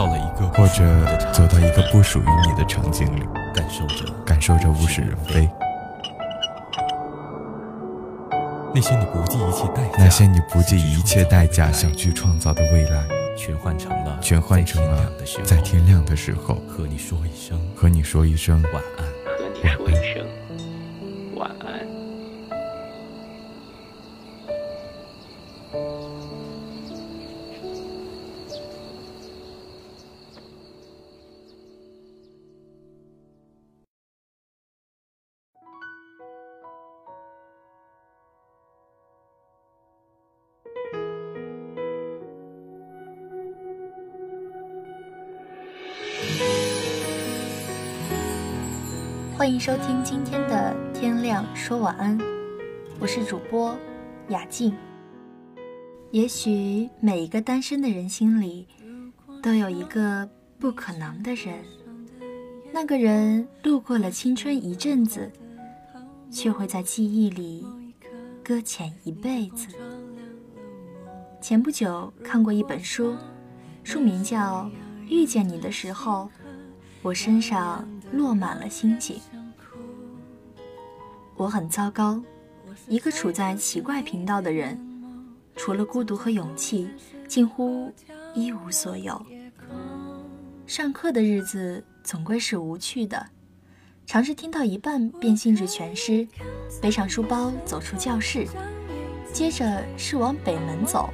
到了一个或者走到一个不属于你的场景里，感受着感受着物是人非。那些你不计一切代价，那些你不计一切代价想去创造的未来，全换成了全换成了在天亮的时候和你说一声和你说一声晚安。和你说一声晚安。欢迎收听今天的《天亮说晚安》，我是主播雅静。也许每一个单身的人心里，都有一个不可能的人，那个人路过了青春一阵子，却会在记忆里搁浅一辈子。前不久看过一本书，书名叫《遇见你的时候》，我身上落满了星星。我很糟糕，一个处在奇怪频道的人，除了孤独和勇气，近乎一无所有。上课的日子总归是无趣的，尝试听到一半便兴致全失，背上书包走出教室，接着是往北门走，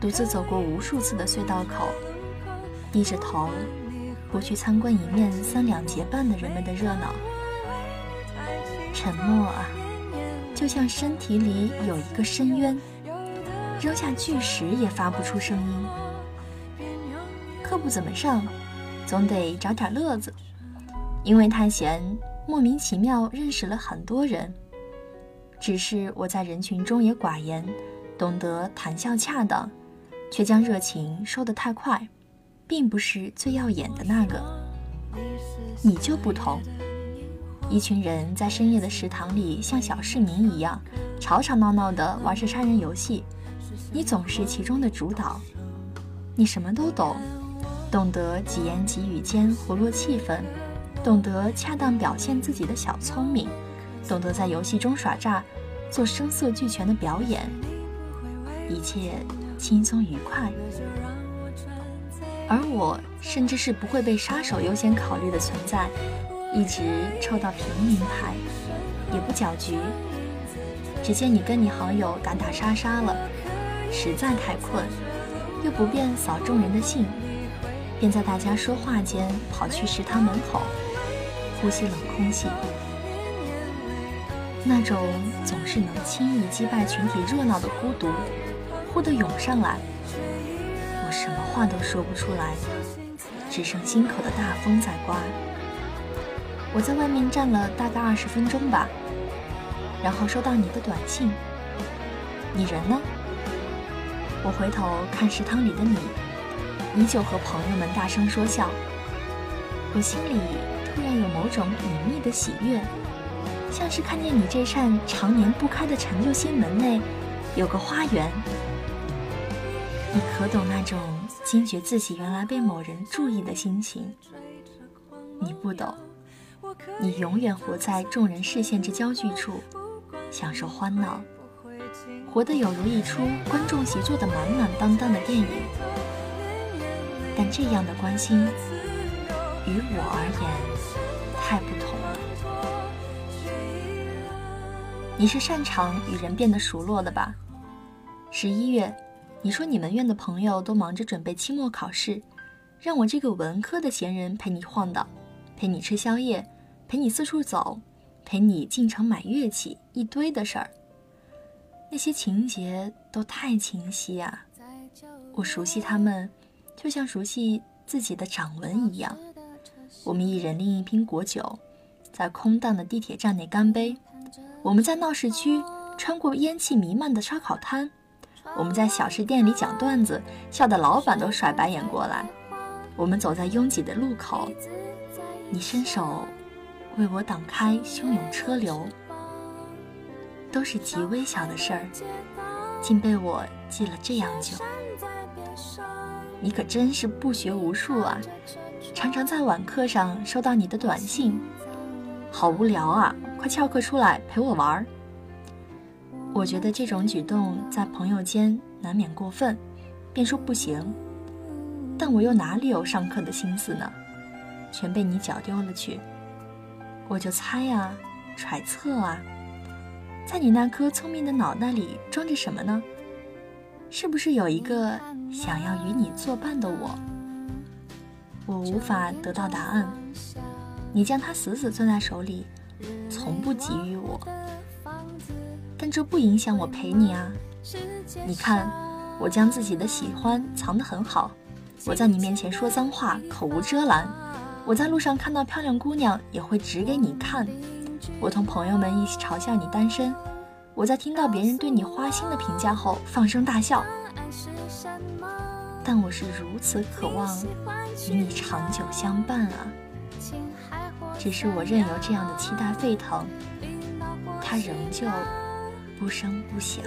独自走过无数次的隧道口，低着头，不去参观一面三两结伴的人们的热闹。沉默啊，就像身体里有一个深渊，扔下巨石也发不出声音。课不怎么上，总得找点乐子。因为太闲，莫名其妙认识了很多人。只是我在人群中也寡言，懂得谈笑恰当，却将热情收得太快，并不是最耀眼的那个。你就不同。一群人在深夜的食堂里，像小市民一样吵吵闹闹地玩着杀人游戏，你总是其中的主导。你什么都懂，懂得几言几语间活络气氛，懂得恰当表现自己的小聪明，懂得在游戏中耍诈，做声色俱全的表演，一切轻松愉快。而我甚至是不会被杀手优先考虑的存在。一直抽到平民牌，也不搅局。只见你跟你好友打打杀杀了，实在太困，又不便扫众人的兴，便在大家说话间跑去食堂门口，呼吸冷空气。那种总是能轻易击败群体热闹的孤独，忽地涌上来，我什么话都说不出来，只剩心口的大风在刮。我在外面站了大概二十分钟吧，然后收到你的短信。你人呢？我回头看食堂里的你，依旧和朋友们大声说笑。我心里突然有某种隐秘的喜悦，像是看见你这扇常年不开的陈旧心门内有个花园。你可懂那种惊觉自己原来被某人注意的心情？你不懂。你永远活在众人视线之焦距处，享受欢闹，活得有如一出观众席坐得满满当当的电影。但这样的关心，于我而言太不同了。你是擅长与人变得熟络的吧？十一月，你说你们院的朋友都忙着准备期末考试，让我这个文科的闲人陪你晃荡，陪你吃宵夜。陪你四处走，陪你进城买乐器，一堆的事儿。那些情节都太清晰啊，我熟悉他们，就像熟悉自己的掌纹一样。我们一人拎一瓶果酒，在空荡的地铁站内干杯。我们在闹市区穿过烟气弥漫的烧烤摊，我们在小吃店里讲段子，笑得老板都甩白眼过来。我们走在拥挤的路口，你伸手为我挡开汹涌车流，都是极微小的事儿，竟被我记了这样久。你可真是不学无术啊！常常在晚课上收到你的短信，好无聊啊！快翘课出来陪我玩儿。我觉得这种举动在朋友间难免过分，便说不行。但我又哪里有上课的心思呢？全被你搅丢了去。我就猜啊，揣测啊，在你那颗聪明的脑袋里装着什么呢？是不是有一个想要与你作伴的我？我无法得到答案。你将它死死攥在手里，从不给予我。这不影响我陪你啊。你看，我将自己的喜欢藏得很好。我在你面前说脏话，口无遮拦。我在路上看到漂亮姑娘，也会指给你看。我同朋友们一起嘲笑你单身。我在听到别人对你花心的评价后放声大笑，但我是如此渴望与你长久相伴啊！只是我任由这样的期待沸腾，它仍旧不声不响。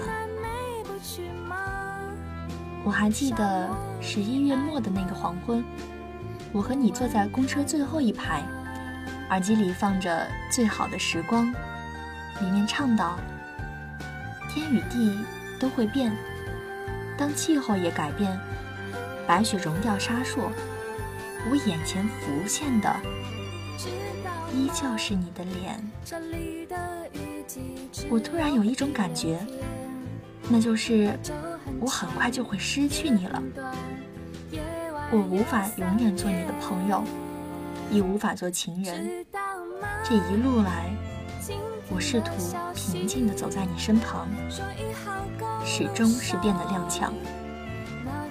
我还记得十一月末的那个黄昏，我和你坐在公车最后一排，耳机里放着《最好的时光》，里面唱道。天与地都会变，当气候也改变，白雪融掉沙烁，我眼前浮现的依旧是你的脸。我突然有一种感觉，那就是我很快就会失去你了。我无法永远做你的朋友，亦无法做情人。这一路来。我试图平静地走在你身旁，始终是变得踉跄。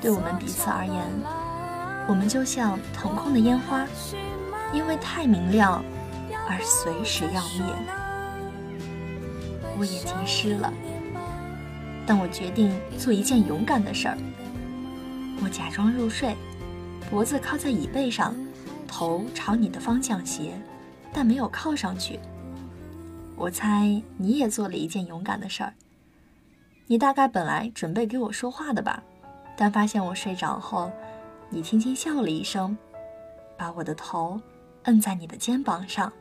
对我们彼此而言，我们就像腾空的烟花，因为太明亮而随时要灭。我眼睛湿了，但我决定做一件勇敢的事儿。我假装入睡，脖子靠在椅背上，头朝你的方向斜，但没有靠上去。我猜你也做了一件勇敢的事儿。你大概本来准备给我说话的吧，但发现我睡着后，你轻轻笑了一声，把我的头摁在你的肩膀上。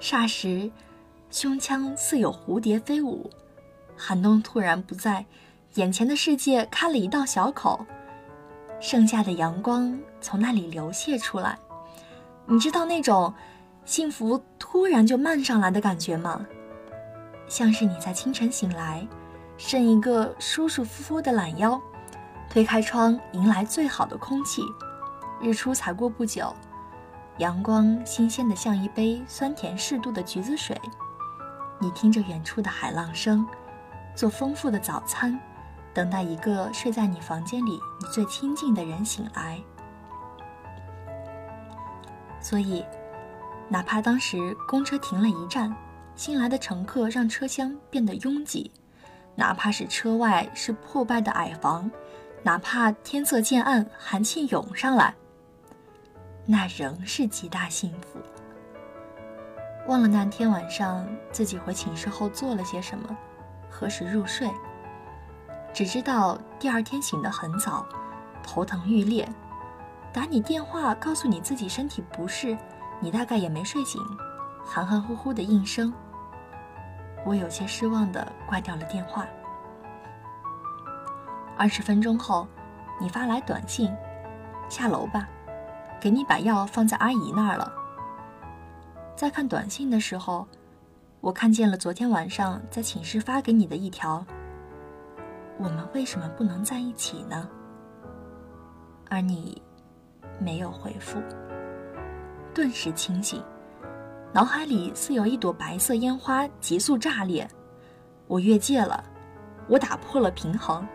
霎时，胸腔似有蝴蝶飞舞，寒冬突然不在，眼前的世界开了一道小口，剩下的阳光从那里流泻出来。你知道那种？幸福突然就漫上来的感觉吗？像是你在清晨醒来，伸一个舒舒服服的懒腰，推开窗迎来最好的空气。日出才过不久，阳光新鲜的像一杯酸甜适度的橘子水。你听着远处的海浪声，做丰富的早餐，等待一个睡在你房间里你最亲近的人醒来。所以。哪怕当时公车停了一站，新来的乘客让车厢变得拥挤，哪怕是车外是破败的矮房，哪怕天色渐暗，寒气涌上来，那仍是极大幸福。忘了那天晚上自己回寝室后做了些什么，何时入睡，只知道第二天醒得很早，头疼欲裂，打你电话告诉你自己身体不适。你大概也没睡醒，含含糊糊的应声。我有些失望的挂掉了电话。二十分钟后，你发来短信：“下楼吧，给你把药放在阿姨那儿了。”在看短信的时候，我看见了昨天晚上在寝室发给你的一条：“我们为什么不能在一起呢？”而你没有回复。顿时清醒，脑海里似有一朵白色烟花急速炸裂。我越界了，我打破了平衡，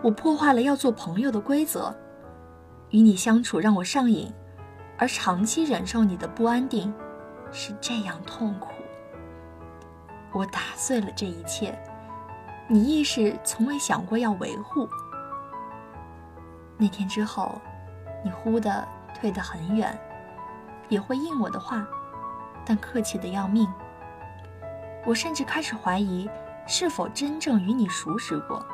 我破坏了要做朋友的规则。与你相处让我上瘾，而长期忍受你的不安定，是这样痛苦。我打碎了这一切，你亦是从未想过要维护。那天之后，你忽的退得很远，也会应我的话，但客气的要命。我甚至开始怀疑，是否真正与你熟识过。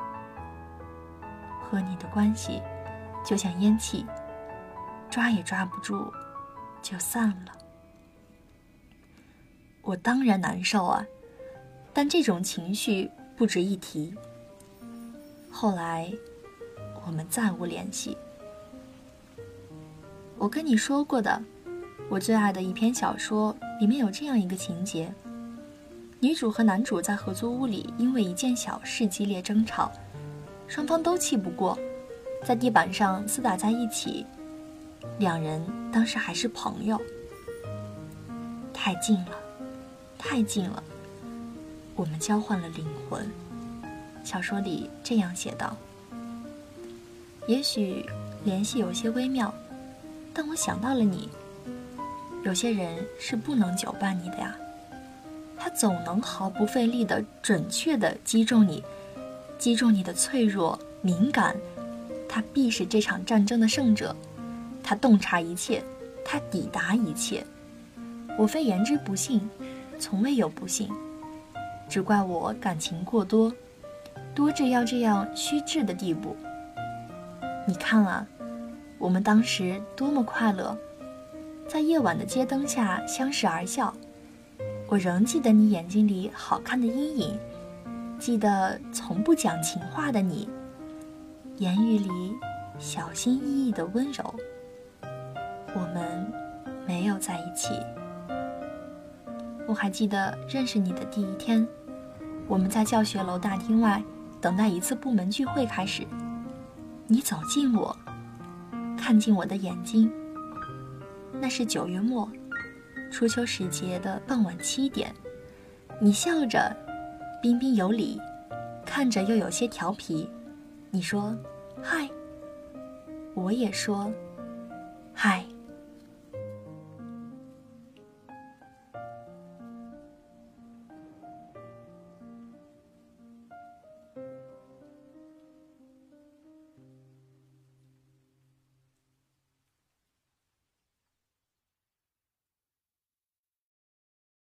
和你的关系，就像烟气，抓也抓不住，就散了。我当然难受啊，但这种情绪不值一提。后来，我们再无联系。我跟你说过的，我最爱的一篇小说里面有这样一个情节。女主和男主在合租屋里，因为一件小事激烈争吵，双方都气不过，在地板上厮打在一起。两人当时还是朋友，太近了，太近了，我们交换了灵魂。小说里这样写道。也许联系有些微妙，但我想到了你。有些人是不能久伴你的呀。他总能毫不费力地准确地击中你，击中你的脆弱敏感。他必是这场战争的胜者，他洞察一切，他抵达一切。我非言之不信，从未有不幸，只怪我感情过多，多至要这样虚掷的地步。你看啊，我们当时多么快乐，在夜晚的街灯下相视而笑。我仍记得你眼睛里好看的阴影，记得从不讲情话的你，言语里小心翼翼的温柔。我们没有在一起。我还记得认识你的第一天，我们在教学楼大厅外等待一次部门聚会开始。你走近我，看进我的眼睛。那是九月末。初秋时节的傍晚七点，你笑着，彬彬有礼，看着又有些调皮。你说：“嗨。”我也说：“嗨。”